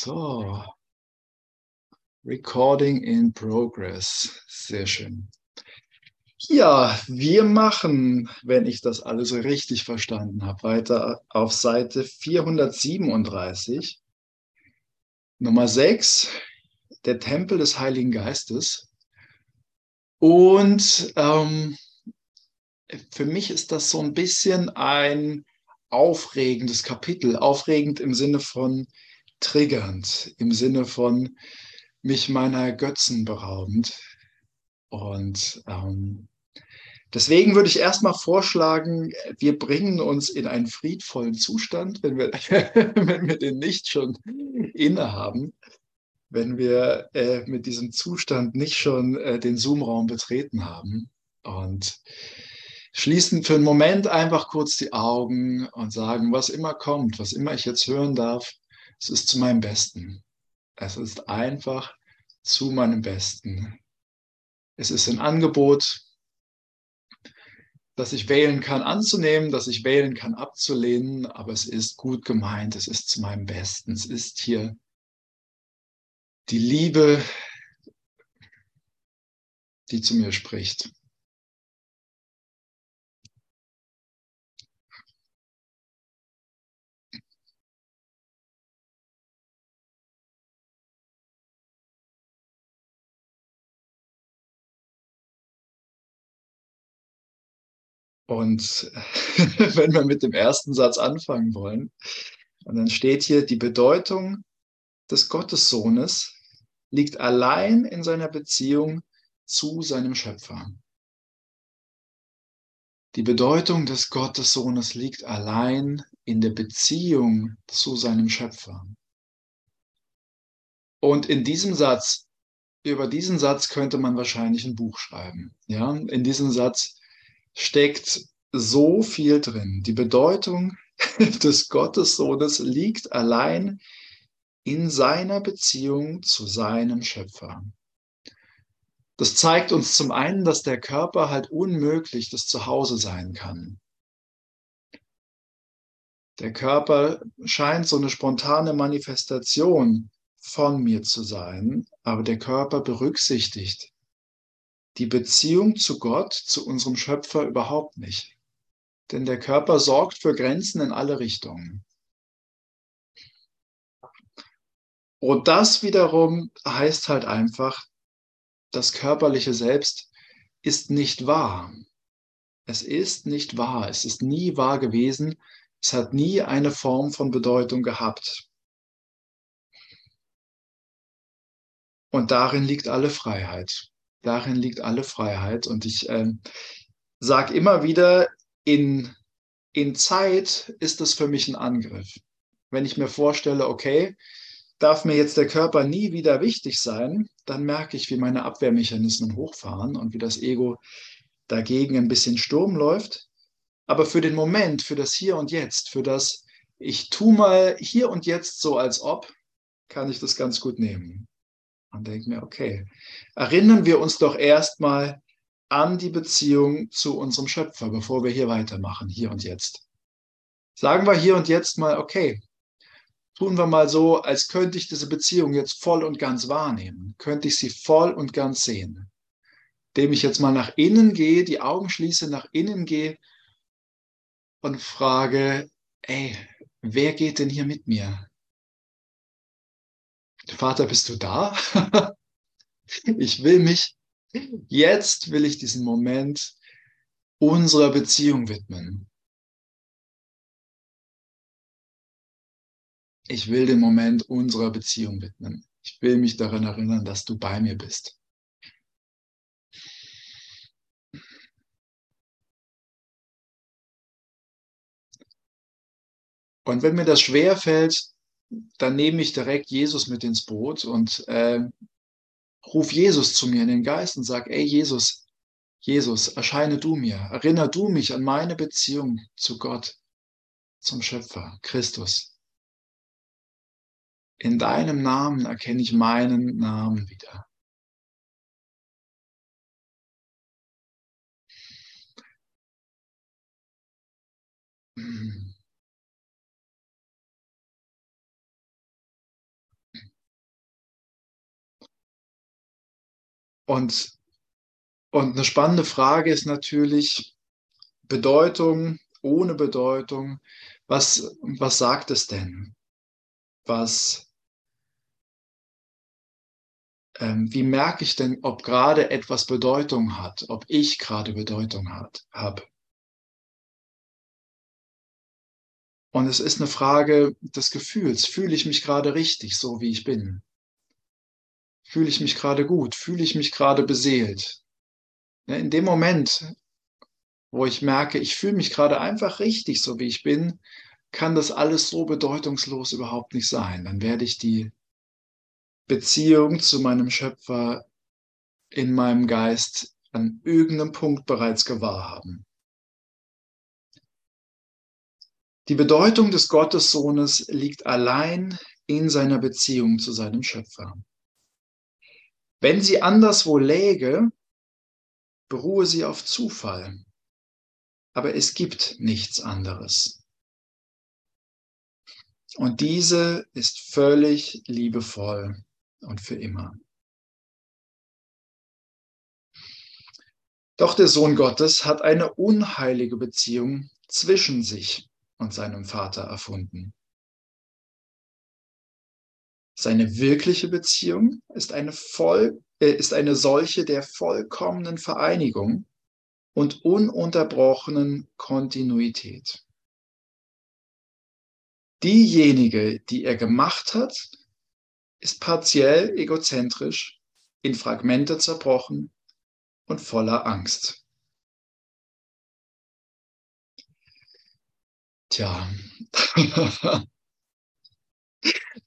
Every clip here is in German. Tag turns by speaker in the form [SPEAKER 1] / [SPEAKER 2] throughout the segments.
[SPEAKER 1] So. Recording in progress. Sehr schön. Ja, wir machen, wenn ich das alles richtig verstanden habe, weiter auf Seite 437. Nummer 6, der Tempel des Heiligen Geistes. Und ähm, für mich ist das so ein bisschen ein aufregendes Kapitel. Aufregend im Sinne von triggernd, im Sinne von mich meiner Götzen beraubend. Und ähm, deswegen würde ich erstmal vorschlagen, wir bringen uns in einen friedvollen Zustand, wenn wir, wenn wir den nicht schon innehaben, wenn wir äh, mit diesem Zustand nicht schon äh, den Zoom-Raum betreten haben. Und schließen für einen Moment einfach kurz die Augen und sagen, was immer kommt, was immer ich jetzt hören darf, es ist zu meinem Besten. Es ist einfach zu meinem Besten. Es ist ein Angebot, das ich wählen kann anzunehmen, das ich wählen kann abzulehnen, aber es ist gut gemeint, es ist zu meinem Besten. Es ist hier die Liebe, die zu mir spricht. Und wenn wir mit dem ersten Satz anfangen wollen, und dann steht hier, die Bedeutung des Gottessohnes liegt allein in seiner Beziehung zu seinem Schöpfer. Die Bedeutung des Gottessohnes liegt allein in der Beziehung zu seinem Schöpfer. Und in diesem Satz, über diesen Satz könnte man wahrscheinlich ein Buch schreiben. Ja, in diesem Satz steckt so viel drin. Die Bedeutung des Gottessohnes liegt allein in seiner Beziehung zu seinem Schöpfer. Das zeigt uns zum einen, dass der Körper halt unmöglich das Zuhause sein kann. Der Körper scheint so eine spontane Manifestation von mir zu sein, aber der Körper berücksichtigt die Beziehung zu Gott, zu unserem Schöpfer überhaupt nicht. Denn der Körper sorgt für Grenzen in alle Richtungen. Und das wiederum heißt halt einfach, das körperliche Selbst ist nicht wahr. Es ist nicht wahr. Es ist nie wahr gewesen. Es hat nie eine Form von Bedeutung gehabt. Und darin liegt alle Freiheit. Darin liegt alle Freiheit. Und ich äh, sage immer wieder, in, in Zeit ist es für mich ein Angriff. Wenn ich mir vorstelle, okay, darf mir jetzt der Körper nie wieder wichtig sein, dann merke ich, wie meine Abwehrmechanismen hochfahren und wie das Ego dagegen ein bisschen Sturm läuft. Aber für den Moment, für das Hier und Jetzt, für das ich tu mal hier und jetzt so als ob, kann ich das ganz gut nehmen und denke mir, okay, erinnern wir uns doch erstmal an die Beziehung zu unserem Schöpfer, bevor wir hier weitermachen, hier und jetzt. Sagen wir hier und jetzt mal, okay, tun wir mal so, als könnte ich diese Beziehung jetzt voll und ganz wahrnehmen, könnte ich sie voll und ganz sehen. Indem ich jetzt mal nach innen gehe, die Augen schließe, nach innen gehe und frage, ey, wer geht denn hier mit mir? Vater, bist du da? ich will mich, jetzt will ich diesen Moment unserer Beziehung widmen. Ich will den Moment unserer Beziehung widmen. Ich will mich daran erinnern, dass du bei mir bist. Und wenn mir das schwer fällt, dann nehme ich direkt Jesus mit ins Boot und äh, ruf Jesus zu mir in den Geist und sag, ey Jesus, Jesus, erscheine du mir, erinnere du mich an meine Beziehung zu Gott, zum Schöpfer, Christus. In deinem Namen erkenne ich meinen Namen wieder. Mm. Und, und eine spannende Frage ist natürlich Bedeutung ohne Bedeutung. Was, was sagt es denn? Was, ähm, wie merke ich denn, ob gerade etwas Bedeutung hat, ob ich gerade Bedeutung habe? Und es ist eine Frage des Gefühls. Fühle ich mich gerade richtig, so wie ich bin? Fühle ich mich gerade gut? Fühle ich mich gerade beseelt? Ne, in dem Moment, wo ich merke, ich fühle mich gerade einfach richtig, so wie ich bin, kann das alles so bedeutungslos überhaupt nicht sein. Dann werde ich die Beziehung zu meinem Schöpfer in meinem Geist an irgendeinem Punkt bereits gewahr haben. Die Bedeutung des Gottessohnes liegt allein in seiner Beziehung zu seinem Schöpfer. Wenn sie anderswo läge, beruhe sie auf Zufall. Aber es gibt nichts anderes. Und diese ist völlig liebevoll und für immer. Doch der Sohn Gottes hat eine unheilige Beziehung zwischen sich und seinem Vater erfunden. Seine wirkliche Beziehung ist eine, voll, äh, ist eine solche der vollkommenen Vereinigung und ununterbrochenen Kontinuität. Diejenige, die er gemacht hat, ist partiell egozentrisch, in Fragmente zerbrochen und voller Angst. Tja,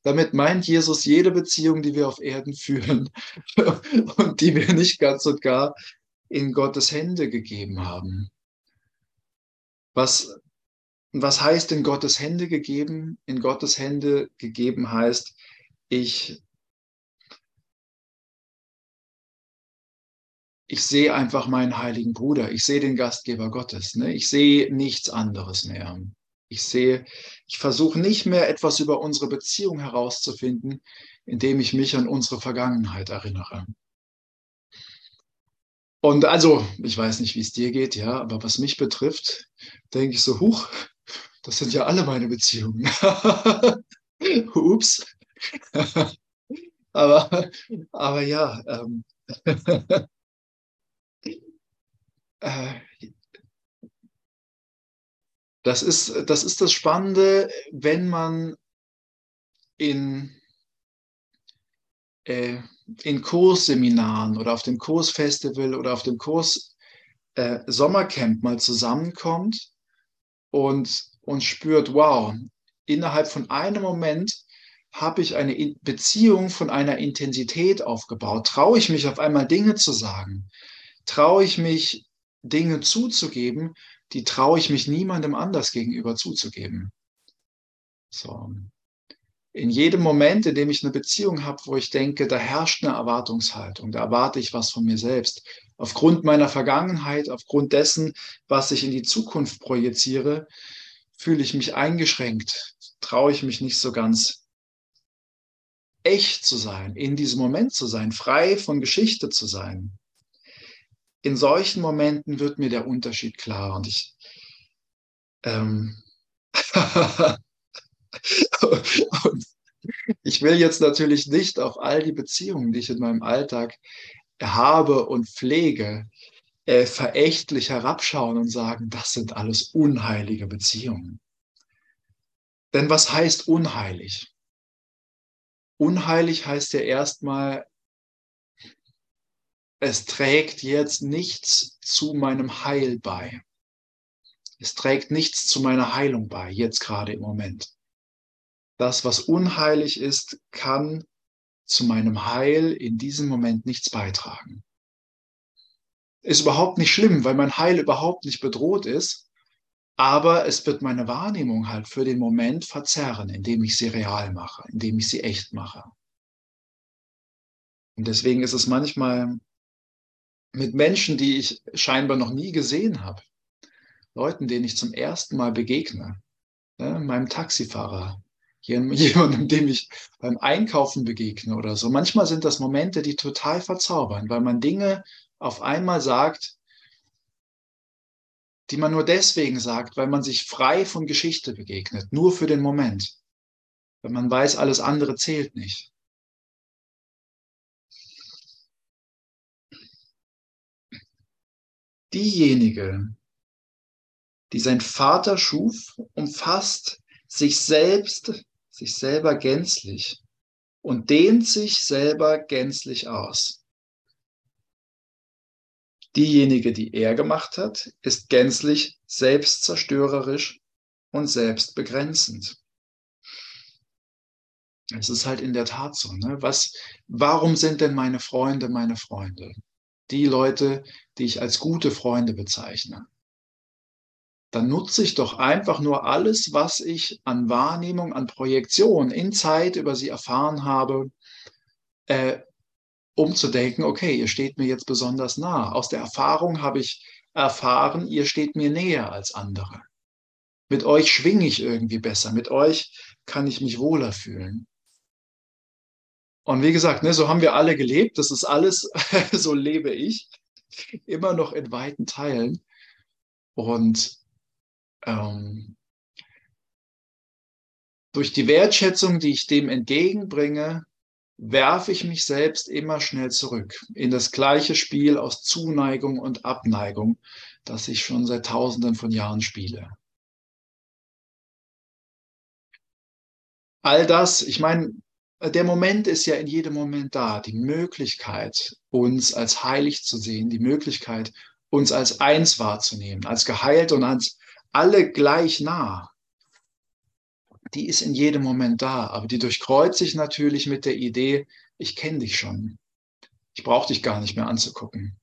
[SPEAKER 1] damit meint Jesus jede Beziehung, die wir auf Erden führen und die wir nicht ganz und gar in Gottes Hände gegeben haben. Was, was heißt in Gottes Hände gegeben? In Gottes Hände gegeben heißt, ich, ich sehe einfach meinen heiligen Bruder, ich sehe den Gastgeber Gottes, ne? ich sehe nichts anderes mehr. Ich sehe, ich versuche nicht mehr etwas über unsere Beziehung herauszufinden, indem ich mich an unsere Vergangenheit erinnere. Und also, ich weiß nicht, wie es dir geht, ja, aber was mich betrifft, denke ich so, huch, das sind ja alle meine Beziehungen. Ups. aber, aber ja, ähm, äh, das ist, das ist das Spannende, wenn man in, äh, in Kursseminaren oder auf dem Kursfestival oder auf dem Kurs äh, Sommercamp mal zusammenkommt und, und spürt, wow, innerhalb von einem Moment habe ich eine Beziehung von einer Intensität aufgebaut. Traue ich mich auf einmal Dinge zu sagen? Traue ich mich Dinge zuzugeben, die traue ich mich niemandem anders gegenüber zuzugeben. So. In jedem Moment, in dem ich eine Beziehung habe, wo ich denke, da herrscht eine Erwartungshaltung, da erwarte ich was von mir selbst. Aufgrund meiner Vergangenheit, aufgrund dessen, was ich in die Zukunft projiziere, fühle ich mich eingeschränkt, traue ich mich nicht so ganz echt zu sein, in diesem Moment zu sein, frei von Geschichte zu sein in solchen Momenten wird mir der Unterschied klar und ich ähm, und ich will jetzt natürlich nicht auf all die Beziehungen, die ich in meinem Alltag habe und pflege, äh, verächtlich herabschauen und sagen, das sind alles unheilige Beziehungen. Denn was heißt unheilig? Unheilig heißt ja erstmal, es trägt jetzt nichts zu meinem Heil bei. Es trägt nichts zu meiner Heilung bei, jetzt gerade im Moment. Das, was unheilig ist, kann zu meinem Heil in diesem Moment nichts beitragen. Ist überhaupt nicht schlimm, weil mein Heil überhaupt nicht bedroht ist, aber es wird meine Wahrnehmung halt für den Moment verzerren, indem ich sie real mache, indem ich sie echt mache. Und deswegen ist es manchmal mit Menschen, die ich scheinbar noch nie gesehen habe. Leuten, denen ich zum ersten Mal begegne. Ne? Meinem Taxifahrer, jemandem, dem ich beim Einkaufen begegne oder so. Manchmal sind das Momente, die total verzaubern, weil man Dinge auf einmal sagt, die man nur deswegen sagt, weil man sich frei von Geschichte begegnet, nur für den Moment. Wenn man weiß, alles andere zählt nicht. Diejenige, die sein Vater schuf, umfasst sich selbst, sich selber gänzlich und dehnt sich selber gänzlich aus. Diejenige, die er gemacht hat, ist gänzlich selbstzerstörerisch und selbstbegrenzend. Es ist halt in der Tat so. Ne? Was, warum sind denn meine Freunde meine Freunde? Die Leute, die ich als gute Freunde bezeichne dann nutze ich doch einfach nur alles, was ich an Wahrnehmung, an Projektion in Zeit über sie erfahren habe, äh, um zu denken, okay, ihr steht mir jetzt besonders nah. Aus der Erfahrung habe ich erfahren, ihr steht mir näher als andere. Mit euch schwinge ich irgendwie besser, mit euch kann ich mich wohler fühlen. Und wie gesagt, ne, so haben wir alle gelebt, das ist alles, so lebe ich, immer noch in weiten Teilen. Und ähm, durch die Wertschätzung, die ich dem entgegenbringe, werfe ich mich selbst immer schnell zurück in das gleiche Spiel aus Zuneigung und Abneigung, das ich schon seit Tausenden von Jahren spiele. All das, ich meine, der Moment ist ja in jedem Moment da, die Möglichkeit, uns als heilig zu sehen, die Möglichkeit, uns als eins wahrzunehmen, als geheilt und als alle gleich nah, die ist in jedem Moment da, aber die durchkreuzt sich natürlich mit der Idee, ich kenne dich schon. Ich brauche dich gar nicht mehr anzugucken.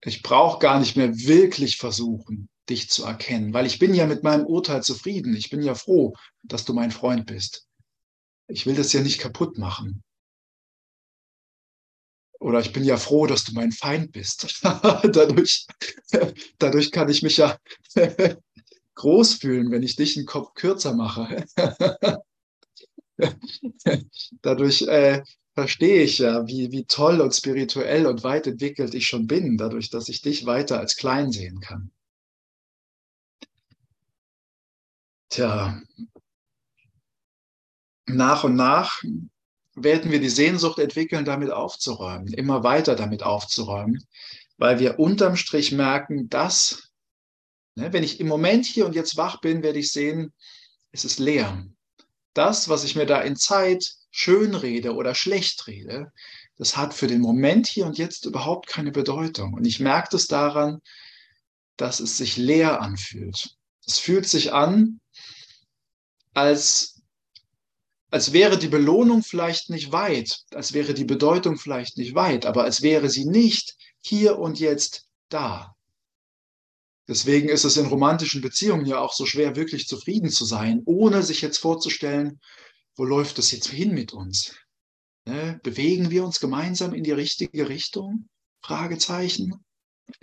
[SPEAKER 1] Ich brauche gar nicht mehr wirklich versuchen, dich zu erkennen, weil ich bin ja mit meinem Urteil zufrieden. Ich bin ja froh, dass du mein Freund bist. Ich will das ja nicht kaputt machen. Oder ich bin ja froh, dass du mein Feind bist. dadurch, dadurch kann ich mich ja groß fühlen, wenn ich dich einen Kopf kürzer mache. dadurch äh, verstehe ich ja, wie, wie toll und spirituell und weit entwickelt ich schon bin, dadurch, dass ich dich weiter als klein sehen kann. Tja, nach und nach werden wir die Sehnsucht entwickeln, damit aufzuräumen, immer weiter damit aufzuräumen, weil wir unterm Strich merken, dass, ne, wenn ich im Moment hier und jetzt wach bin, werde ich sehen, es ist leer. Das, was ich mir da in Zeit schön rede oder schlecht rede, das hat für den Moment hier und jetzt überhaupt keine Bedeutung. Und ich merke das daran, dass es sich leer anfühlt. Es fühlt sich an, als als wäre die Belohnung vielleicht nicht weit, als wäre die Bedeutung vielleicht nicht weit, aber als wäre sie nicht hier und jetzt da. Deswegen ist es in romantischen Beziehungen ja auch so schwer, wirklich zufrieden zu sein, ohne sich jetzt vorzustellen, wo läuft es jetzt hin mit uns? Ne? Bewegen wir uns gemeinsam in die richtige Richtung? Fragezeichen.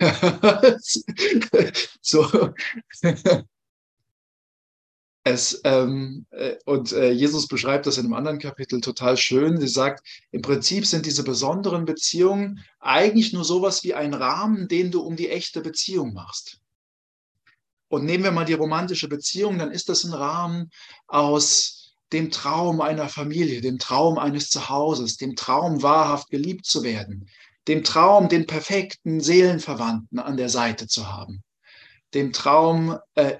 [SPEAKER 1] so. Es, ähm, äh, und äh, Jesus beschreibt das in einem anderen Kapitel total schön. Sie sagt, im Prinzip sind diese besonderen Beziehungen eigentlich nur sowas wie ein Rahmen, den du um die echte Beziehung machst. Und nehmen wir mal die romantische Beziehung, dann ist das ein Rahmen aus dem Traum einer Familie, dem Traum eines Zuhauses, dem Traum wahrhaft geliebt zu werden, dem Traum, den perfekten Seelenverwandten an der Seite zu haben, dem Traum, äh,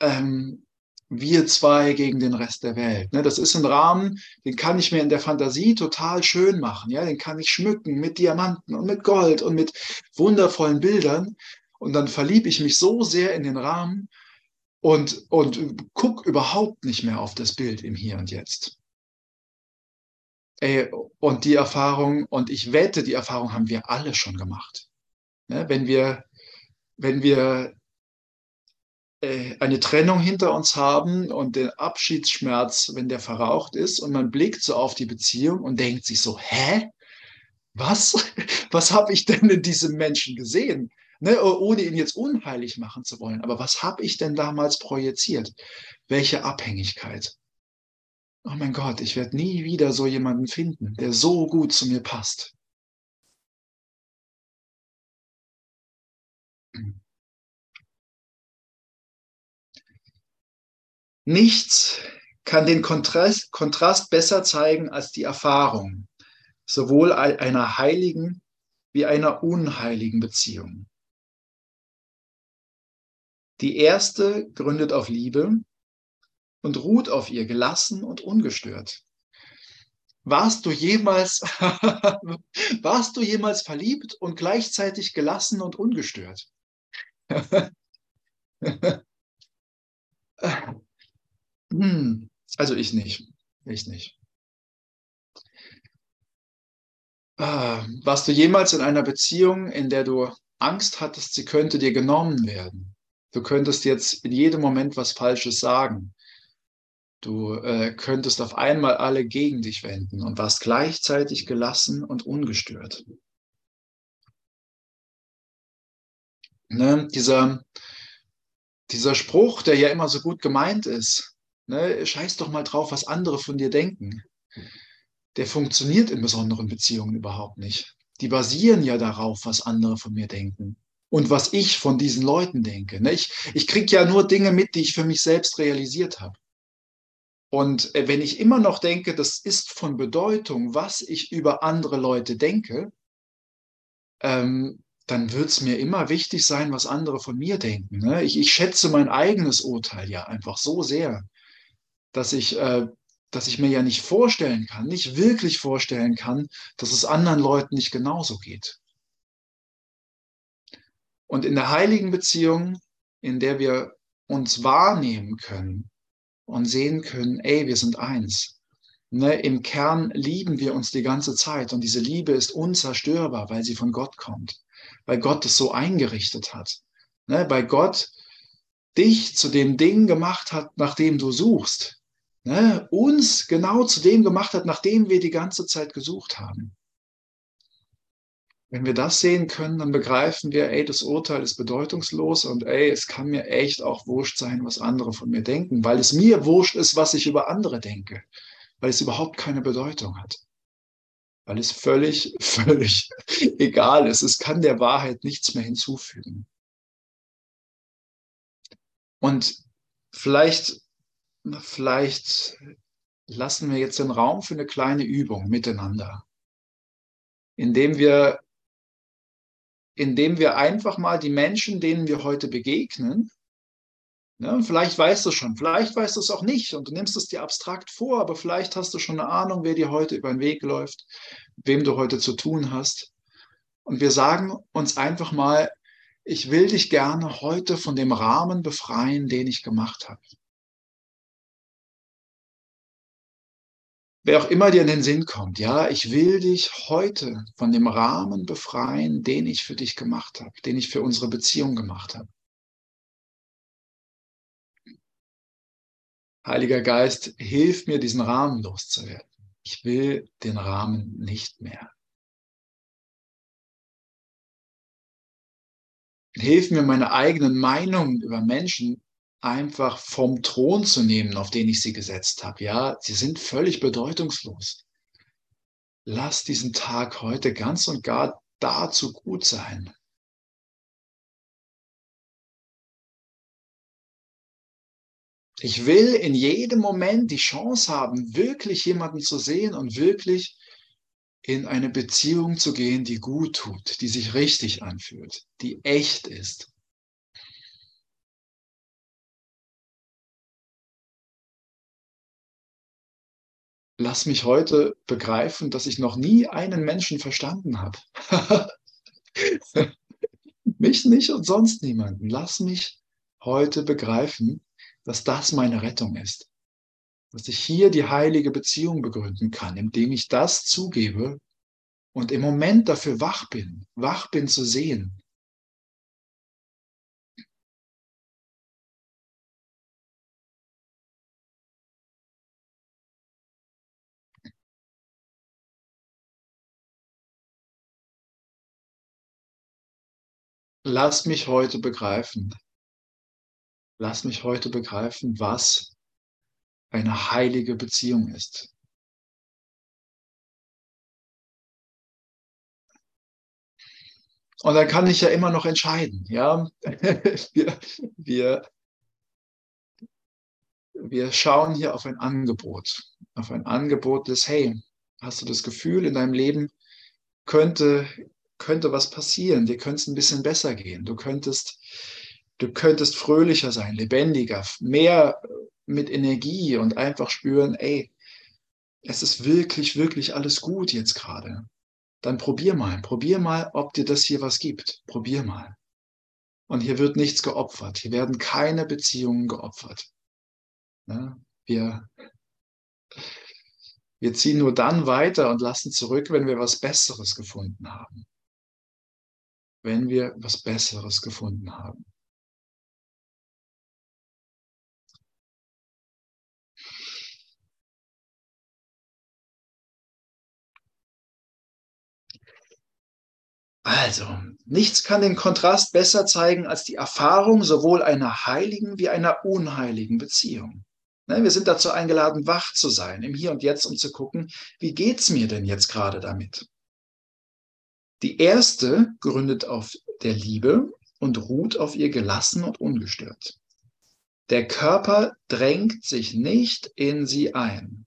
[SPEAKER 1] ähm, wir zwei gegen den Rest der Welt. Ne? Das ist ein Rahmen, den kann ich mir in der Fantasie total schön machen. Ja? Den kann ich schmücken mit Diamanten und mit Gold und mit wundervollen Bildern. Und dann verliebe ich mich so sehr in den Rahmen und, und guck überhaupt nicht mehr auf das Bild im Hier und Jetzt. Ey, und die Erfahrung, und ich wette, die Erfahrung haben wir alle schon gemacht. Ne? Wenn wir, wenn wir äh, eine Trennung hinter uns haben und den Abschiedsschmerz, wenn der verraucht ist und man blickt so auf die Beziehung und denkt sich so, hä? Was? Was habe ich denn in diesem Menschen gesehen? Ne, ohne ihn jetzt unheilig machen zu wollen. Aber was habe ich denn damals projiziert? Welche Abhängigkeit? Oh mein Gott, ich werde nie wieder so jemanden finden, der so gut zu mir passt. Nichts kann den Kontrast, Kontrast besser zeigen als die Erfahrung sowohl einer heiligen wie einer unheiligen Beziehung. Die erste gründet auf Liebe und ruht auf ihr gelassen und ungestört. Warst du jemals, warst du jemals verliebt und gleichzeitig gelassen und ungestört? hm, also ich nicht. Ich nicht. Ah, warst du jemals in einer Beziehung, in der du Angst hattest, sie könnte dir genommen werden? Du könntest jetzt in jedem Moment was Falsches sagen. Du äh, könntest auf einmal alle gegen dich wenden und warst gleichzeitig gelassen und ungestört. Ne, dieser, dieser Spruch, der ja immer so gut gemeint ist, ne, scheiß doch mal drauf, was andere von dir denken der funktioniert in besonderen Beziehungen überhaupt nicht. Die basieren ja darauf, was andere von mir denken und was ich von diesen Leuten denke. Ne? Ich, ich kriege ja nur Dinge mit, die ich für mich selbst realisiert habe. Und äh, wenn ich immer noch denke, das ist von Bedeutung, was ich über andere Leute denke, ähm, dann wird es mir immer wichtig sein, was andere von mir denken. Ne? Ich, ich, schätze mein eigenes Urteil ja einfach so sehr, dass ich äh, dass ich mir ja nicht vorstellen kann, nicht wirklich vorstellen kann, dass es anderen Leuten nicht genauso geht. Und in der heiligen Beziehung, in der wir uns wahrnehmen können und sehen können, ey, wir sind eins. Ne, Im Kern lieben wir uns die ganze Zeit und diese Liebe ist unzerstörbar, weil sie von Gott kommt, weil Gott es so eingerichtet hat. Ne, weil Gott dich zu dem Ding gemacht hat, nach dem du suchst ne, uns genau zu dem gemacht hat, nachdem wir die ganze Zeit gesucht haben. Wenn wir das sehen können, dann begreifen wir, ey, das Urteil ist bedeutungslos und ey, es kann mir echt auch wurscht sein, was andere von mir denken, weil es mir wurscht ist, was ich über andere denke, weil es überhaupt keine Bedeutung hat. Weil es völlig, völlig egal ist. Es kann der Wahrheit nichts mehr hinzufügen. Und vielleicht vielleicht lassen wir jetzt den Raum für eine kleine Übung miteinander, indem wir, indem wir einfach mal die Menschen, denen wir heute begegnen, ne, vielleicht weißt du schon, vielleicht weißt du es auch nicht und du nimmst es dir abstrakt vor, aber vielleicht hast du schon eine Ahnung, wer dir heute über den Weg läuft, wem du heute zu tun hast. Und wir sagen uns einfach mal, ich will dich gerne heute von dem Rahmen befreien, den ich gemacht habe. Wer auch immer dir in den Sinn kommt, ja, ich will dich heute von dem Rahmen befreien, den ich für dich gemacht habe, den ich für unsere Beziehung gemacht habe. Heiliger Geist, hilf mir, diesen Rahmen loszuwerden. Ich will den Rahmen nicht mehr. Hilf mir, meine eigenen Meinungen über Menschen einfach vom Thron zu nehmen, auf den ich sie gesetzt habe. Ja, sie sind völlig bedeutungslos. Lass diesen Tag heute ganz und gar dazu gut sein. Ich will in jedem Moment die Chance haben, wirklich jemanden zu sehen und wirklich in eine Beziehung zu gehen, die gut tut, die sich richtig anfühlt, die echt ist. Lass mich heute begreifen, dass ich noch nie einen Menschen verstanden habe. mich nicht und sonst niemanden. Lass mich heute begreifen, dass das meine Rettung ist. Dass ich hier die heilige Beziehung begründen kann, indem ich das zugebe und im Moment dafür wach bin, wach bin zu sehen, lass mich heute begreifen, lass mich heute begreifen, was eine heilige Beziehung ist. Und dann kann ich ja immer noch entscheiden, ja. wir, wir, wir schauen hier auf ein Angebot, auf ein Angebot des, hey, hast du das Gefühl, in deinem Leben könnte, könnte was passieren, dir könnte es ein bisschen besser gehen, du könntest, du könntest fröhlicher sein, lebendiger, mehr mit Energie und einfach spüren, ey, es ist wirklich, wirklich alles gut jetzt gerade. Dann probier mal, probier mal, ob dir das hier was gibt. Probier mal. Und hier wird nichts geopfert. Hier werden keine Beziehungen geopfert. Ja, wir, wir ziehen nur dann weiter und lassen zurück, wenn wir was Besseres gefunden haben. Wenn wir was Besseres gefunden haben. Also, nichts kann den Kontrast besser zeigen als die Erfahrung sowohl einer heiligen wie einer unheiligen Beziehung. Ne, wir sind dazu eingeladen, wach zu sein, im Hier und Jetzt, um zu gucken, wie geht's mir denn jetzt gerade damit? Die erste gründet auf der Liebe und ruht auf ihr gelassen und ungestört. Der Körper drängt sich nicht in sie ein.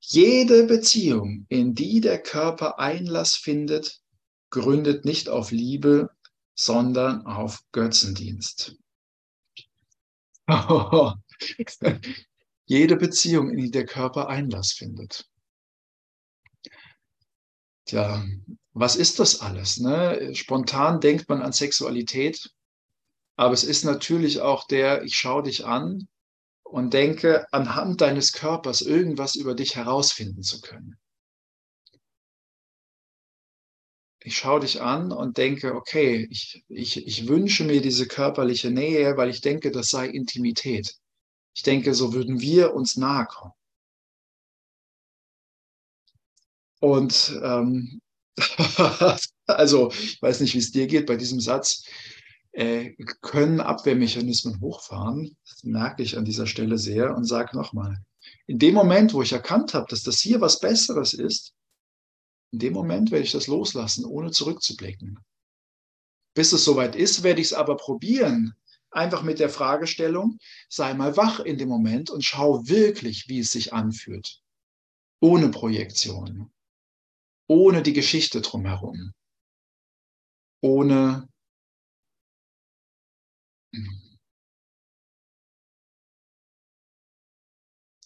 [SPEAKER 1] Jede Beziehung, in die der Körper Einlass findet, gründet nicht auf Liebe, sondern auf Götzendienst. Jede Beziehung, in die der Körper Einlass findet. Tja, was ist das alles? Ne? Spontan denkt man an Sexualität, aber es ist natürlich auch der, ich schaue dich an und denke, anhand deines Körpers irgendwas über dich herausfinden zu können. Ich schaue dich an und denke, okay, ich, ich, ich wünsche mir diese körperliche Nähe, weil ich denke, das sei Intimität. Ich denke, so würden wir uns nahe kommen. Und ähm, also, ich weiß nicht, wie es dir geht bei diesem Satz äh, können Abwehrmechanismen hochfahren. Das merke ich an dieser Stelle sehr und sage nochmal, in dem Moment, wo ich erkannt habe, dass das hier was Besseres ist, in dem Moment werde ich das loslassen, ohne zurückzublicken. Bis es soweit ist, werde ich es aber probieren. Einfach mit der Fragestellung, sei mal wach in dem Moment und schau wirklich, wie es sich anfühlt. Ohne Projektion. Ohne die Geschichte drumherum. Ohne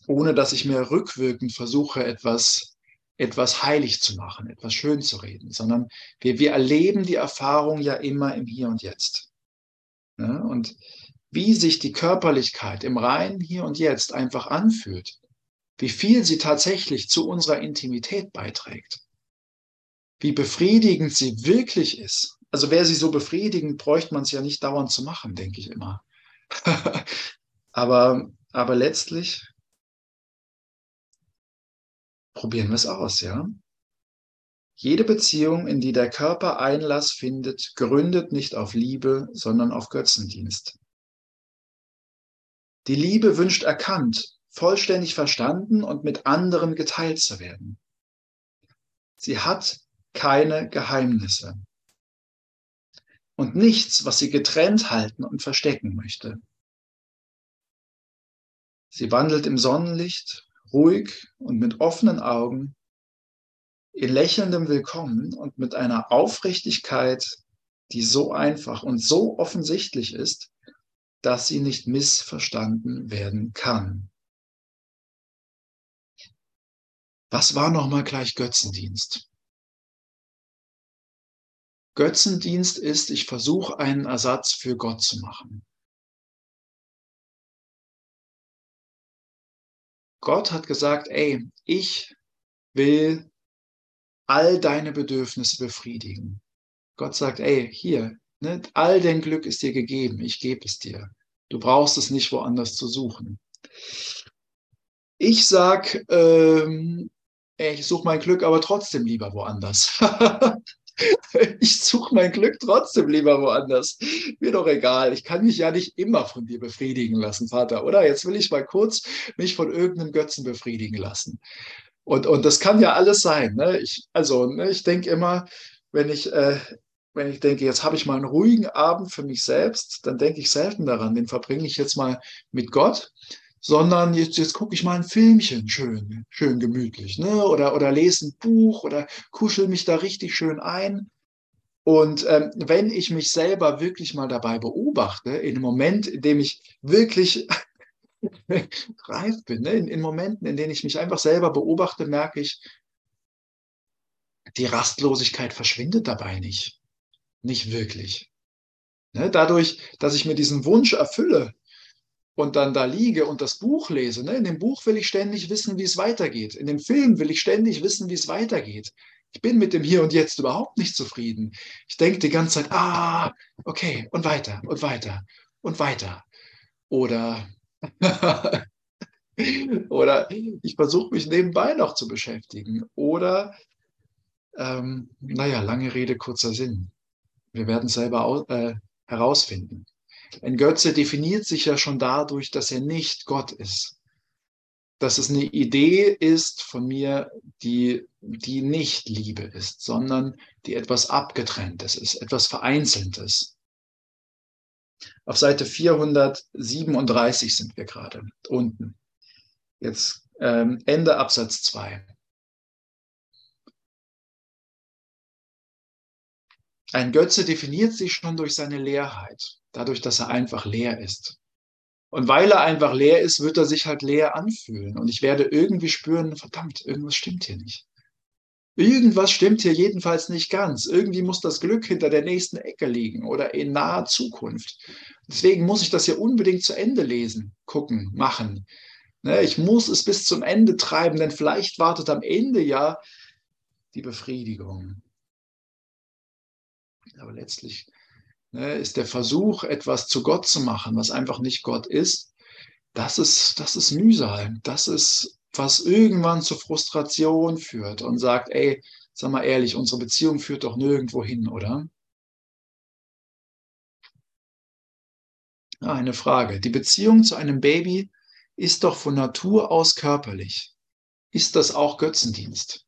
[SPEAKER 1] ohne dass ich mir rückwirkend versuche, etwas, etwas heilig zu machen, etwas schön zu reden, sondern wir, wir erleben die Erfahrung ja immer im Hier und Jetzt. Ja, ne? und wie sich die Körperlichkeit im reinen Hier und Jetzt einfach anfühlt, wie viel sie tatsächlich zu unserer Intimität beiträgt, wie befriedigend sie wirklich ist. Also wäre sie so befriedigend, bräuchte man es ja nicht dauernd zu machen, denke ich immer. aber, aber letztlich probieren wir es aus, ja? Jede Beziehung, in die der Körper Einlass findet, gründet nicht auf Liebe, sondern auf Götzendienst. Die Liebe wünscht erkannt, vollständig verstanden und mit anderen geteilt zu werden. Sie hat keine Geheimnisse und nichts, was sie getrennt halten und verstecken möchte. Sie wandelt im Sonnenlicht, ruhig und mit offenen Augen, in lächelndem Willkommen und mit einer Aufrichtigkeit, die so einfach und so offensichtlich ist, dass sie nicht missverstanden werden kann. Was war nochmal gleich Götzendienst? Götzendienst ist, ich versuche einen Ersatz für Gott zu machen. Gott hat gesagt, ey, ich will all deine Bedürfnisse befriedigen. Gott sagt, ey, hier, ne, all dein Glück ist dir gegeben, ich gebe es dir. Du brauchst es nicht woanders zu suchen. Ich sag, ähm, ey, ich suche mein Glück aber trotzdem lieber woanders. ich suche mein Glück trotzdem lieber woanders. Mir doch egal. Ich kann mich ja nicht immer von dir befriedigen lassen, Vater, oder? Jetzt will ich mal kurz mich von irgendeinem Götzen befriedigen lassen. Und, und das kann ja alles sein. Ne? Ich, also, ne, ich denke immer, wenn ich, äh, wenn ich denke, jetzt habe ich mal einen ruhigen Abend für mich selbst, dann denke ich selten daran, den verbringe ich jetzt mal mit Gott sondern jetzt, jetzt gucke ich mal ein Filmchen schön, schön gemütlich, ne? oder, oder lese ein Buch oder kuschel mich da richtig schön ein. Und ähm, wenn ich mich selber wirklich mal dabei beobachte, in dem Moment, in dem ich wirklich reif bin, ne? in, in Momenten, in denen ich mich einfach selber beobachte, merke ich, die Rastlosigkeit verschwindet dabei nicht. Nicht wirklich. Ne? Dadurch, dass ich mir diesen Wunsch erfülle, und dann da liege und das Buch lese, ne? in dem Buch will ich ständig wissen, wie es weitergeht. In dem Film will ich ständig wissen, wie es weitergeht. Ich bin mit dem Hier und Jetzt überhaupt nicht zufrieden. Ich denke die ganze Zeit, ah, okay, und weiter und weiter und weiter. Oder, oder ich versuche mich nebenbei noch zu beschäftigen. Oder, ähm, naja, lange Rede, kurzer Sinn. Wir werden es selber äh, herausfinden. Ein Götze definiert sich ja schon dadurch, dass er nicht Gott ist. Dass es eine Idee ist von mir, die, die nicht Liebe ist, sondern die etwas Abgetrenntes ist, etwas Vereinzeltes. Auf Seite 437 sind wir gerade unten. Jetzt ähm, Ende Absatz 2. Ein Götze definiert sich schon durch seine Leerheit dadurch, dass er einfach leer ist. Und weil er einfach leer ist, wird er sich halt leer anfühlen. Und ich werde irgendwie spüren, verdammt, irgendwas stimmt hier nicht. Irgendwas stimmt hier jedenfalls nicht ganz. Irgendwie muss das Glück hinter der nächsten Ecke liegen oder in naher Zukunft. Deswegen muss ich das hier unbedingt zu Ende lesen, gucken, machen. Ne, ich muss es bis zum Ende treiben, denn vielleicht wartet am Ende ja die Befriedigung. Aber letztlich ist der Versuch, etwas zu Gott zu machen, was einfach nicht Gott ist, das ist, das ist Mühsal. Das ist, was irgendwann zur Frustration führt und sagt, ey, sag mal ehrlich, unsere Beziehung führt doch nirgendwo hin, oder? Ah, eine Frage. Die Beziehung zu einem Baby ist doch von Natur aus körperlich. Ist das auch Götzendienst?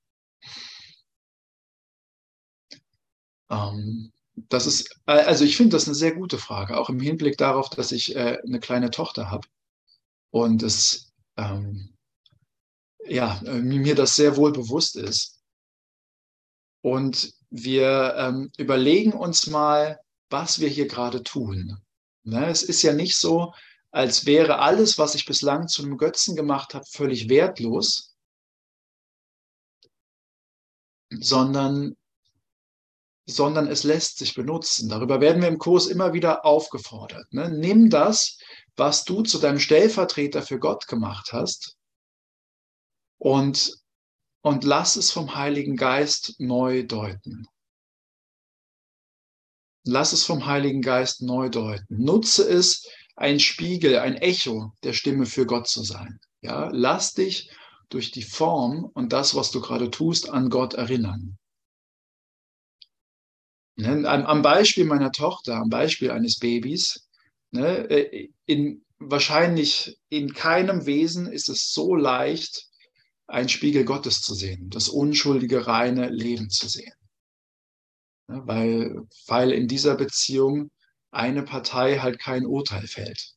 [SPEAKER 1] Ähm, das ist, äh, also ich finde das eine sehr gute Frage, auch im Hinblick darauf, dass ich äh, eine kleine Tochter habe und es, ähm, ja, äh, mir das sehr wohl bewusst ist. Und wir ähm, überlegen uns mal, was wir hier gerade tun. Ne? Es ist ja nicht so, als wäre alles, was ich bislang zu einem Götzen gemacht habe, völlig wertlos, sondern sondern es lässt sich benutzen. Darüber werden wir im Kurs immer wieder aufgefordert. Ne? Nimm das, was du zu deinem Stellvertreter für Gott gemacht hast und, und lass es vom Heiligen Geist neu deuten. Lass es vom Heiligen Geist neu deuten. Nutze es, ein Spiegel, ein Echo der Stimme für Gott zu sein. Ja, lass dich durch die Form und das, was du gerade tust, an Gott erinnern. Ne, am, Beispiel meiner Tochter, am Beispiel eines Babys, ne, äh, in, wahrscheinlich in keinem Wesen ist es so leicht, ein Spiegel Gottes zu sehen, das unschuldige, reine Leben zu sehen. Ne, weil, weil in dieser Beziehung eine Partei halt kein Urteil fällt.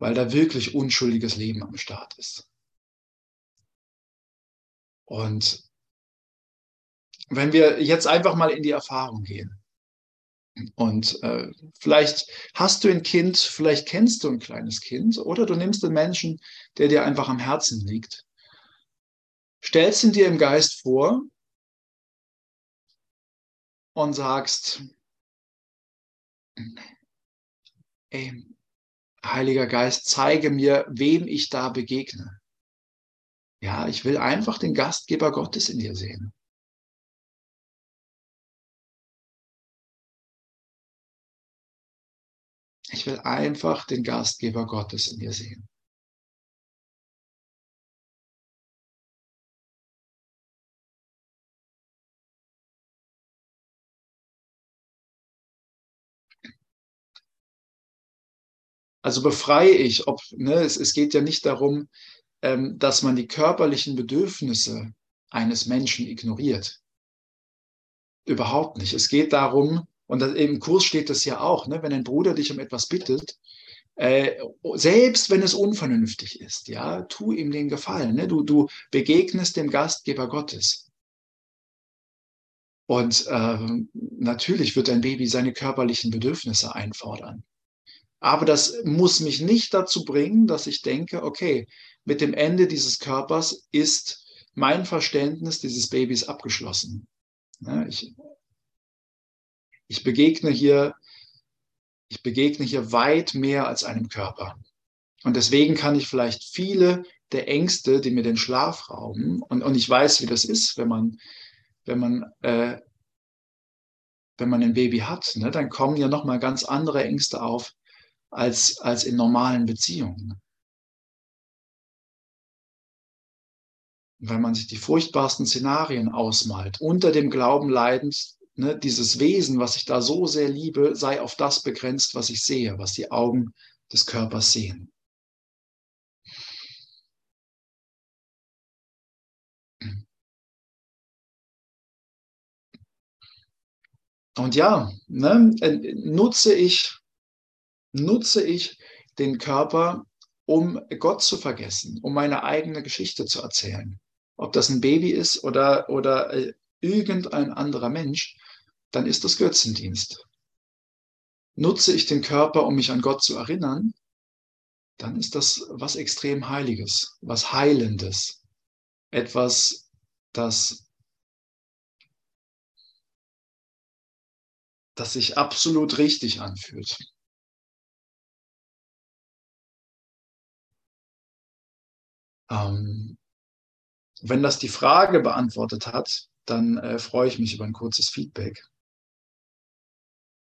[SPEAKER 1] Weil da wirklich unschuldiges Leben am Start ist. Und wenn wir jetzt einfach mal in die Erfahrung gehen. Und äh, vielleicht hast du ein Kind, vielleicht kennst du ein kleines Kind oder du nimmst einen Menschen, der dir einfach am Herzen liegt. Stellst ihn dir im Geist vor und sagst, ey, Heiliger Geist, zeige mir, wem ich da begegne. Ja, ich will einfach den Gastgeber Gottes in dir sehen. Ich will einfach den Gastgeber Gottes in dir sehen. Also befreie ich, ob, ne, es, es geht ja nicht darum, ähm, dass man die körperlichen Bedürfnisse eines Menschen ignoriert. Überhaupt nicht. Es geht darum, und das, im Kurs steht das ja auch, ne, wenn ein Bruder dich um etwas bittet, äh, selbst wenn es unvernünftig ist, ja, tu ihm den Gefallen. Ne? Du, du begegnest dem Gastgeber Gottes. Und äh, natürlich wird dein Baby seine körperlichen Bedürfnisse einfordern. Aber das muss mich nicht dazu bringen, dass ich denke, okay, mit dem Ende dieses Körpers ist mein Verständnis dieses Babys abgeschlossen. Ja, ich, ich begegne hier, ich begegne hier weit mehr als einem Körper. Und deswegen kann ich vielleicht viele der Ängste, die mir den Schlaf rauben, und, und ich weiß, wie das ist, wenn man, wenn man, äh, wenn man ein Baby hat, ne, dann kommen ja nochmal ganz andere Ängste auf als, als in normalen Beziehungen. wenn man sich die furchtbarsten Szenarien ausmalt, unter dem Glauben leidend, ne, dieses Wesen, was ich da so sehr liebe, sei auf das begrenzt, was ich sehe, was die Augen des Körpers sehen. Und ja, ne, äh, nutze ich, nutze ich den Körper, um Gott zu vergessen, um meine eigene Geschichte zu erzählen ob das ein Baby ist oder, oder äh, irgendein anderer Mensch, dann ist das Götzendienst. Nutze ich den Körper, um mich an Gott zu erinnern, dann ist das was extrem Heiliges, was Heilendes, etwas, das, das sich absolut richtig anfühlt. Ähm, wenn das die Frage beantwortet hat, dann äh, freue ich mich über ein kurzes Feedback.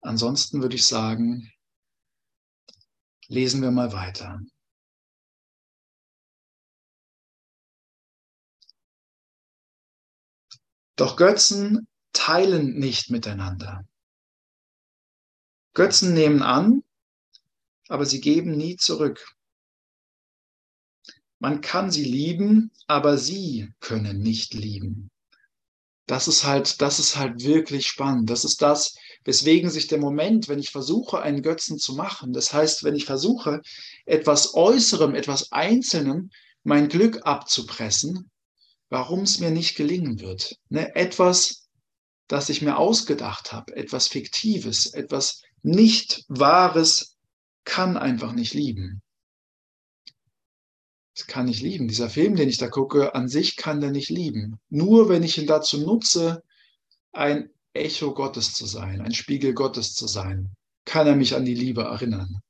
[SPEAKER 1] Ansonsten würde ich sagen, lesen wir mal weiter. Doch Götzen teilen nicht miteinander. Götzen nehmen an, aber sie geben nie zurück. Man kann sie lieben, aber sie können nicht lieben. Das ist halt, das ist halt wirklich spannend. Das ist das, weswegen sich der Moment, wenn ich versuche, einen Götzen zu machen, das heißt, wenn ich versuche, etwas Äußerem, etwas Einzelnem mein Glück abzupressen, warum es mir nicht gelingen wird. Ne? Etwas, das ich mir ausgedacht habe, etwas Fiktives, etwas nicht Wahres, kann einfach nicht lieben. Das kann ich lieben. Dieser Film, den ich da gucke, an sich kann der nicht lieben. Nur wenn ich ihn dazu nutze, ein Echo Gottes zu sein, ein Spiegel Gottes zu sein, kann er mich an die Liebe erinnern.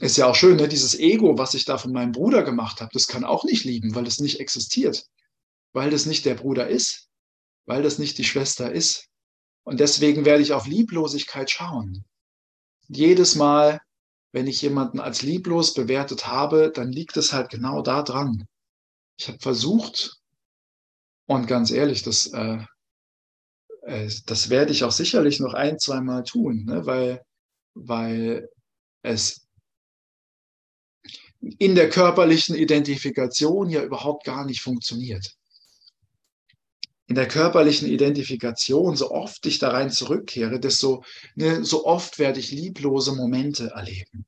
[SPEAKER 1] Ist ja auch schön, ne? dieses Ego, was ich da von meinem Bruder gemacht habe, das kann auch nicht lieben, weil es nicht existiert, weil das nicht der Bruder ist, weil das nicht die Schwester ist. Und deswegen werde ich auf Lieblosigkeit schauen. Jedes Mal, wenn ich jemanden als lieblos bewertet habe, dann liegt es halt genau da dran. Ich habe versucht, und ganz ehrlich, das, äh, äh, das werde ich auch sicherlich noch ein, zwei Mal tun, ne? weil, weil es in der körperlichen Identifikation ja überhaupt gar nicht funktioniert in der körperlichen Identifikation, so oft ich da rein zurückkehre, desto ne, so oft werde ich lieblose Momente erleben.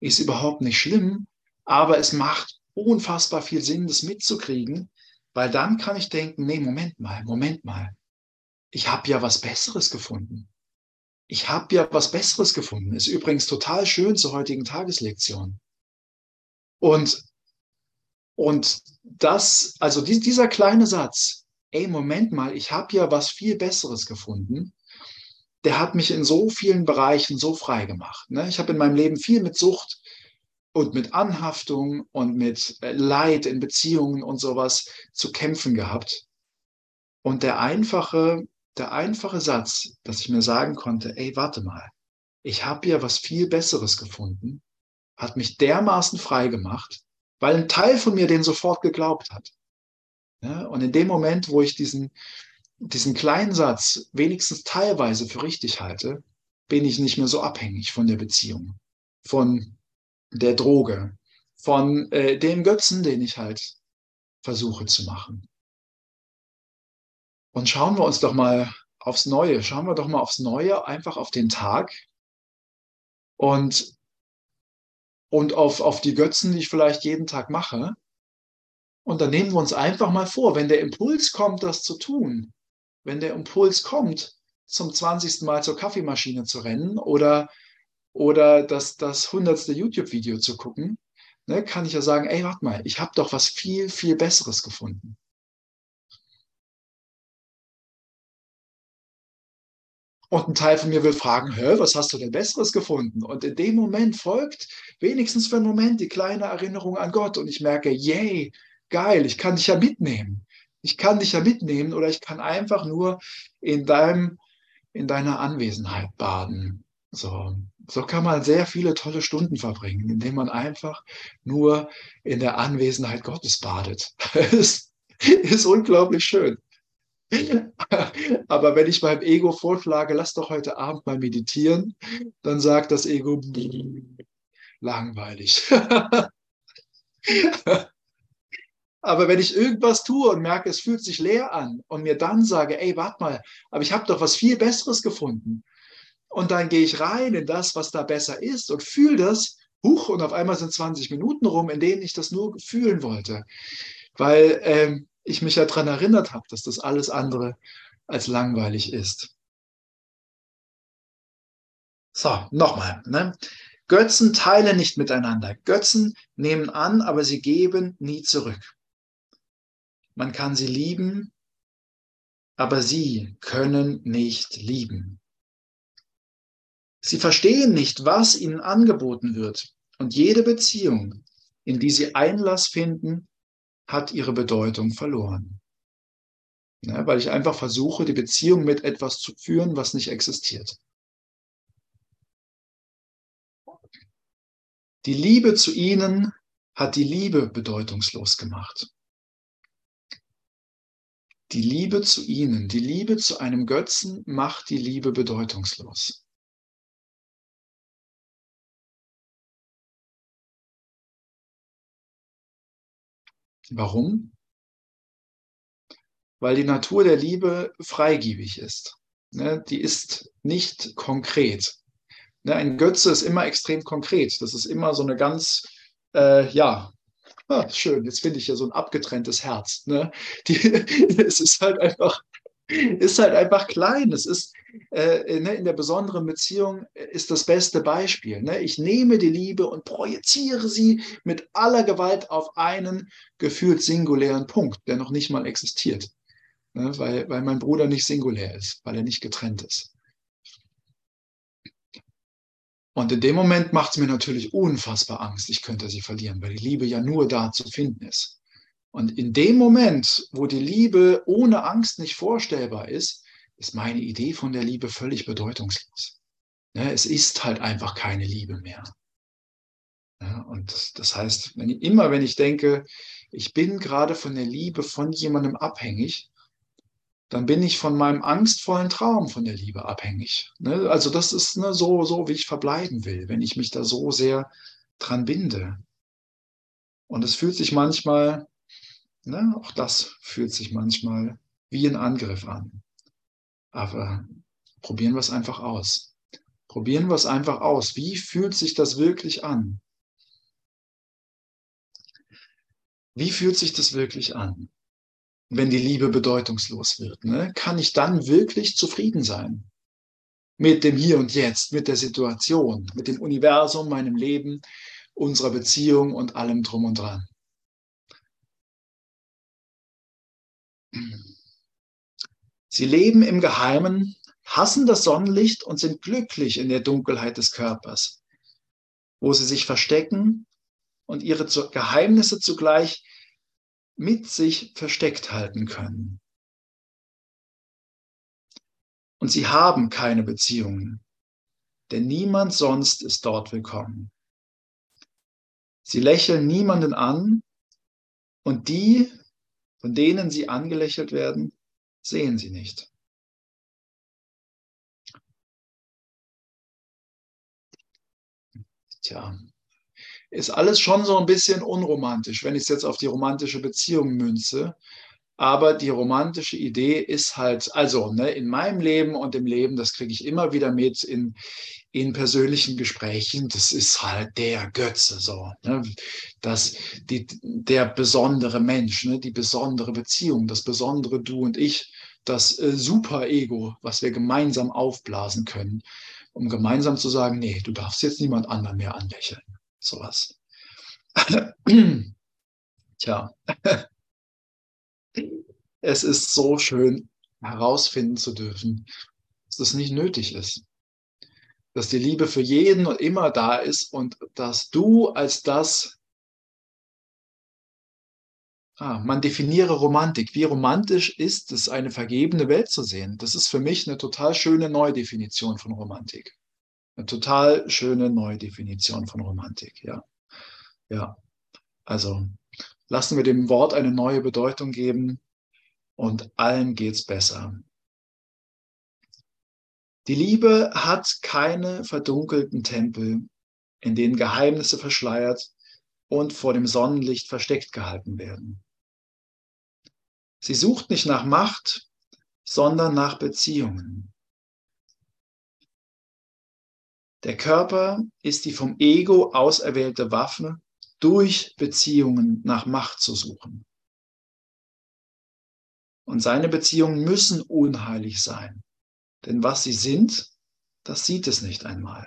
[SPEAKER 1] Ist überhaupt nicht schlimm, aber es macht unfassbar viel Sinn, das mitzukriegen, weil dann kann ich denken, nee, Moment mal, Moment mal. Ich habe ja was Besseres gefunden. Ich habe ja was Besseres gefunden. Ist übrigens total schön zur heutigen Tageslektion. Und, und das, also dieser kleine Satz, ey, Moment mal, ich habe ja was viel Besseres gefunden. Der hat mich in so vielen Bereichen so frei gemacht. Ne? Ich habe in meinem Leben viel mit Sucht und mit Anhaftung und mit äh, Leid in Beziehungen und sowas zu kämpfen gehabt. Und der einfache, der einfache Satz, dass ich mir sagen konnte, ey, warte mal, ich habe ja was viel Besseres gefunden, hat mich dermaßen frei gemacht, weil ein Teil von mir den sofort geglaubt hat. Ja, und in dem Moment, wo ich diesen, diesen kleinen Satz wenigstens teilweise für richtig halte, bin ich nicht mehr so abhängig von der Beziehung, von der Droge, von äh, dem Götzen, den ich halt versuche zu machen. Und schauen wir uns doch mal aufs Neue, schauen wir doch mal aufs Neue, einfach auf den Tag und, und auf, auf die Götzen, die ich vielleicht jeden Tag mache. Und dann nehmen wir uns einfach mal vor, wenn der Impuls kommt, das zu tun, wenn der Impuls kommt, zum 20. Mal zur Kaffeemaschine zu rennen oder, oder das, das 100. YouTube-Video zu gucken, ne, kann ich ja sagen, ey, warte mal, ich habe doch was viel, viel Besseres gefunden. Und ein Teil von mir will fragen, Hä, was hast du denn Besseres gefunden? Und in dem Moment folgt wenigstens für einen Moment die kleine Erinnerung an Gott. Und ich merke, yay, geil, ich kann dich ja mitnehmen. Ich kann dich ja mitnehmen oder ich kann einfach nur in deinem, in deiner Anwesenheit baden. So, so kann man sehr viele tolle Stunden verbringen, indem man einfach nur in der Anwesenheit Gottes badet. ist, ist unglaublich schön. Aber wenn ich meinem Ego vorschlage, lass doch heute Abend mal meditieren, dann sagt das Ego, langweilig. Aber wenn ich irgendwas tue und merke, es fühlt sich leer an und mir dann sage, ey, warte mal, aber ich habe doch was viel Besseres gefunden. Und dann gehe ich rein in das, was da besser ist und fühle das, huch, und auf einmal sind 20 Minuten rum, in denen ich das nur fühlen wollte. Weil ähm, ich mich ja daran erinnert habe, dass das alles andere als langweilig ist. So, nochmal. Ne? Götzen teilen nicht miteinander. Götzen nehmen an, aber sie geben nie zurück. Man kann sie lieben, aber sie können nicht lieben. Sie verstehen nicht, was ihnen angeboten wird. Und jede Beziehung, in die sie Einlass finden, hat ihre Bedeutung verloren. Ja, weil ich einfach versuche, die Beziehung mit etwas zu führen, was nicht existiert. Die Liebe zu ihnen hat die Liebe bedeutungslos gemacht. Die Liebe zu ihnen, die Liebe zu einem Götzen macht die Liebe bedeutungslos. Warum? Weil die Natur der Liebe freigiebig ist. Ne? Die ist nicht konkret. Ne? Ein Götze ist immer extrem konkret. Das ist immer so eine ganz, äh, ja, ah, schön, jetzt finde ich ja so ein abgetrenntes Herz. Ne? Die, es ist halt einfach ist halt einfach klein. Es ist äh, ne, in der besonderen Beziehung ist das beste Beispiel. Ne? Ich nehme die Liebe und projiziere sie mit aller Gewalt auf einen gefühlt singulären Punkt, der noch nicht mal existiert. Ne? Weil, weil mein Bruder nicht singulär ist, weil er nicht getrennt ist. Und in dem Moment macht es mir natürlich unfassbar Angst, ich könnte sie verlieren, weil die Liebe ja nur da zu finden ist. Und in dem Moment, wo die Liebe ohne Angst nicht vorstellbar ist, ist meine Idee von der Liebe völlig bedeutungslos. Ja, es ist halt einfach keine Liebe mehr. Und das heißt, wenn ich, immer wenn ich denke, ich bin gerade von der Liebe von jemandem abhängig, dann bin ich von meinem angstvollen Traum von der Liebe abhängig. Ne? Also das ist ne, so, so, wie ich verbleiben will, wenn ich mich da so sehr dran binde. Und es fühlt sich manchmal Ne? Auch das fühlt sich manchmal wie ein Angriff an. Aber probieren wir es einfach aus. Probieren wir es einfach aus. Wie fühlt sich das wirklich an? Wie fühlt sich das wirklich an, wenn die Liebe bedeutungslos wird? Ne? Kann ich dann wirklich zufrieden sein mit dem Hier und Jetzt, mit der Situation, mit dem Universum, meinem Leben, unserer Beziehung und allem drum und dran? Sie leben im Geheimen, hassen das Sonnenlicht und sind glücklich in der Dunkelheit des Körpers, wo sie sich verstecken und ihre Geheimnisse zugleich mit sich versteckt halten können. Und sie haben keine Beziehungen, denn niemand sonst ist dort willkommen. Sie lächeln niemanden an und die, von denen sie angelächelt werden, sehen sie nicht. Tja, ist alles schon so ein bisschen unromantisch, wenn ich es jetzt auf die romantische Beziehung münze. Aber die romantische Idee ist halt, also ne, in meinem Leben und im Leben, das kriege ich immer wieder mit in, in persönlichen Gesprächen, das ist halt der Götze, so, ne, das, die, der besondere Mensch, ne, die besondere Beziehung, das besondere Du und Ich, das äh, Super-Ego, was wir gemeinsam aufblasen können, um gemeinsam zu sagen, nee, du darfst jetzt niemand anderen mehr anlächeln. Sowas. Tja es ist so schön herausfinden zu dürfen, dass das nicht nötig ist. Dass die Liebe für jeden und immer da ist und dass du als das, ah, man definiere Romantik. Wie romantisch ist es, eine vergebene Welt zu sehen? Das ist für mich eine total schöne Neudefinition von Romantik. Eine total schöne Neudefinition von Romantik, ja. Ja, also lassen wir dem Wort eine neue Bedeutung geben und allen geht's besser. Die Liebe hat keine verdunkelten Tempel, in denen Geheimnisse verschleiert und vor dem Sonnenlicht versteckt gehalten werden. Sie sucht nicht nach Macht, sondern nach Beziehungen. Der Körper ist die vom Ego auserwählte Waffe, durch Beziehungen nach Macht zu suchen. Und seine Beziehungen müssen unheilig sein. Denn was sie sind, das sieht es nicht einmal.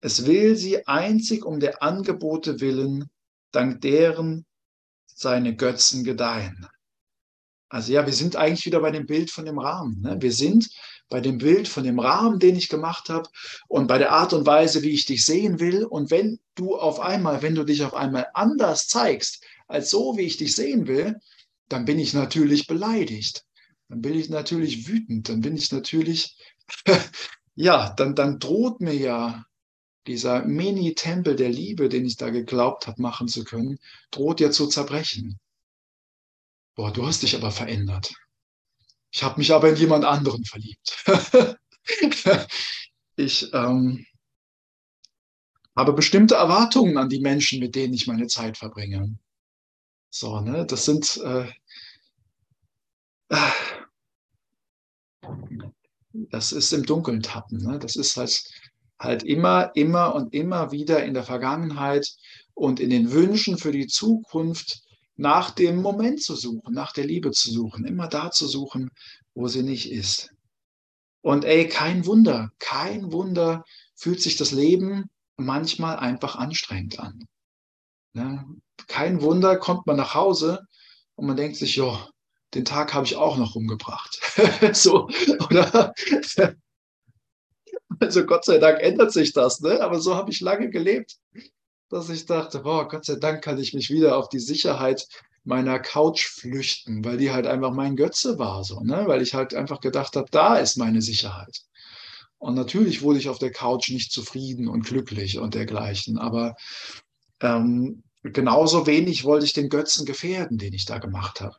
[SPEAKER 1] Es will sie einzig um der Angebote willen, dank deren seine Götzen gedeihen. Also ja, wir sind eigentlich wieder bei dem Bild von dem Rahmen. Ne? Wir sind bei dem Bild von dem Rahmen, den ich gemacht habe und bei der Art und Weise, wie ich dich sehen will. Und wenn du auf einmal, wenn du dich auf einmal anders zeigst, als so, wie ich dich sehen will, dann bin ich natürlich beleidigt. Dann bin ich natürlich wütend. Dann bin ich natürlich, ja, dann, dann droht mir ja dieser Mini-Tempel der Liebe, den ich da geglaubt habe, machen zu können, droht ja zu zerbrechen. Boah, du hast dich aber verändert. Ich habe mich aber in jemand anderen verliebt. ich ähm, habe bestimmte Erwartungen an die Menschen, mit denen ich meine Zeit verbringe. So, ne, das sind äh, das ist im Dunkeln tappen. Ne? Das ist halt, halt immer, immer und immer wieder in der Vergangenheit und in den Wünschen für die Zukunft nach dem Moment zu suchen, nach der Liebe zu suchen, immer da zu suchen, wo sie nicht ist. Und ey, kein Wunder, kein Wunder fühlt sich das Leben manchmal einfach anstrengend an. Ne? Kein Wunder kommt man nach Hause und man denkt sich, ja, den Tag habe ich auch noch rumgebracht. so, oder? Also Gott sei Dank ändert sich das, ne? Aber so habe ich lange gelebt dass ich dachte, boah, Gott sei Dank kann ich mich wieder auf die Sicherheit meiner Couch flüchten, weil die halt einfach mein Götze war, so, ne? weil ich halt einfach gedacht habe, da ist meine Sicherheit. Und natürlich wurde ich auf der Couch nicht zufrieden und glücklich und dergleichen, aber ähm, genauso wenig wollte ich den Götzen gefährden, den ich da gemacht habe.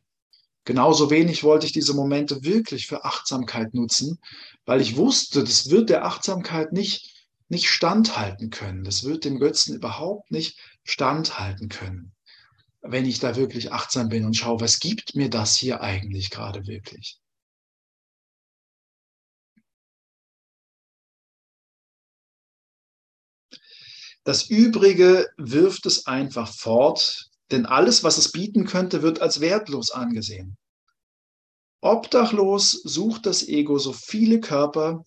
[SPEAKER 1] Genauso wenig wollte ich diese Momente wirklich für Achtsamkeit nutzen, weil ich wusste, das wird der Achtsamkeit nicht nicht standhalten können. Das wird dem Götzen überhaupt nicht standhalten können, wenn ich da wirklich achtsam bin und schaue, was gibt mir das hier eigentlich gerade wirklich. Das Übrige wirft es einfach fort, denn alles, was es bieten könnte, wird als wertlos angesehen. Obdachlos sucht das Ego so viele Körper,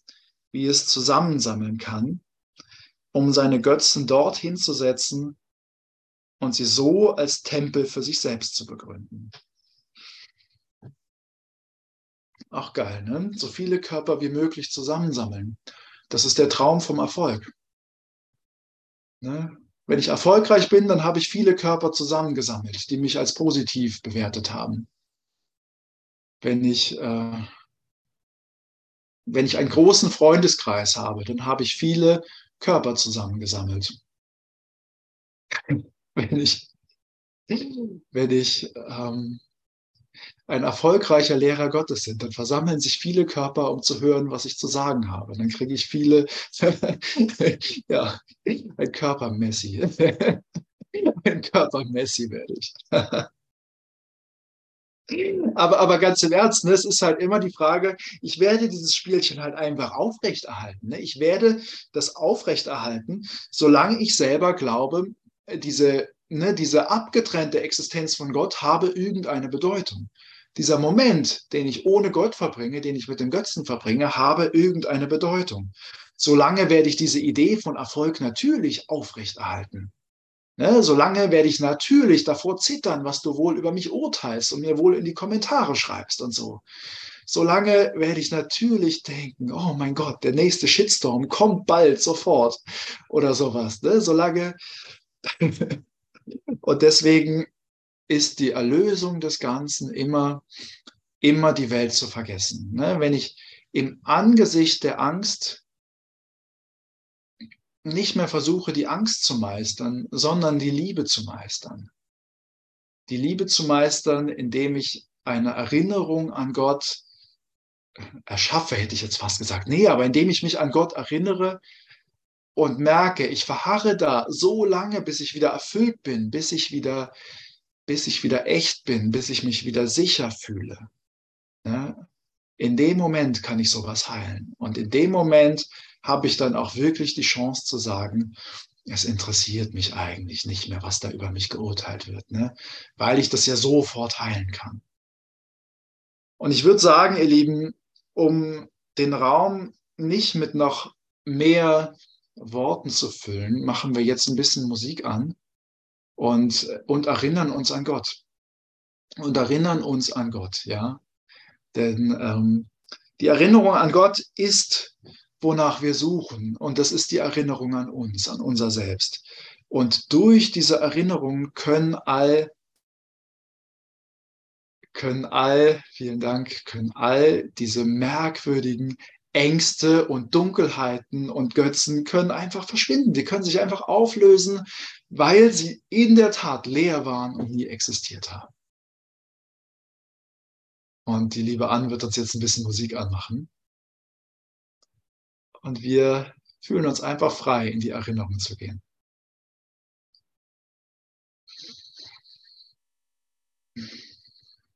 [SPEAKER 1] wie es zusammensammeln kann, um seine Götzen dorthin zu setzen und sie so als Tempel für sich selbst zu begründen. Auch geil, ne? So viele Körper wie möglich zusammensammeln. Das ist der Traum vom Erfolg. Ne? Wenn ich erfolgreich bin, dann habe ich viele Körper zusammengesammelt, die mich als positiv bewertet haben. Wenn ich, äh, wenn ich einen großen Freundeskreis habe, dann habe ich viele Körper zusammengesammelt. wenn ich, wenn ich, ähm, ein erfolgreicher Lehrer Gottes sind, dann versammeln sich viele Körper, um zu hören, was ich zu sagen habe. Dann kriege ich viele, ja, ein Körpermessi. ein Körpermessi werde ich. Aber, aber ganz im Ernst, ne, es ist halt immer die Frage, ich werde dieses Spielchen halt einfach aufrechterhalten. Ne? Ich werde das aufrechterhalten, solange ich selber glaube, diese, ne, diese abgetrennte Existenz von Gott habe irgendeine Bedeutung. Dieser Moment, den ich ohne Gott verbringe, den ich mit dem Götzen verbringe, habe irgendeine Bedeutung. Solange werde ich diese Idee von Erfolg natürlich aufrechterhalten. Ne, solange werde ich natürlich davor zittern, was du wohl über mich urteilst und mir wohl in die Kommentare schreibst und so. Solange werde ich natürlich denken, oh mein Gott, der nächste Shitstorm kommt bald, sofort oder sowas. Ne? Solange. und deswegen ist die Erlösung des Ganzen immer, immer die Welt zu vergessen. Ne? Wenn ich im Angesicht der Angst nicht mehr versuche, die Angst zu meistern, sondern die Liebe zu meistern. Die Liebe zu meistern, indem ich eine Erinnerung an Gott erschaffe, hätte ich jetzt fast gesagt. Nee, aber indem ich mich an Gott erinnere und merke, ich verharre da so lange, bis ich wieder erfüllt bin, bis ich wieder, bis ich wieder echt bin, bis ich mich wieder sicher fühle. Ja? In dem Moment kann ich sowas heilen. Und in dem Moment habe ich dann auch wirklich die Chance zu sagen, es interessiert mich eigentlich nicht mehr, was da über mich geurteilt wird, ne? weil ich das ja sofort heilen kann. Und ich würde sagen, ihr Lieben, um den Raum nicht mit noch mehr Worten zu füllen, machen wir jetzt ein bisschen Musik an und, und erinnern uns an Gott. Und erinnern uns an Gott, ja. Denn ähm, die Erinnerung an Gott ist wonach wir suchen. Und das ist die Erinnerung an uns, an unser Selbst. Und durch diese Erinnerung können all, können all, vielen Dank, können all diese merkwürdigen Ängste und Dunkelheiten und Götzen können einfach verschwinden. Die können sich einfach auflösen, weil sie in der Tat leer waren und nie existiert haben. Und die liebe Anne wird uns jetzt ein bisschen Musik anmachen und wir fühlen uns einfach frei, in die Erinnerung zu gehen. Thank you.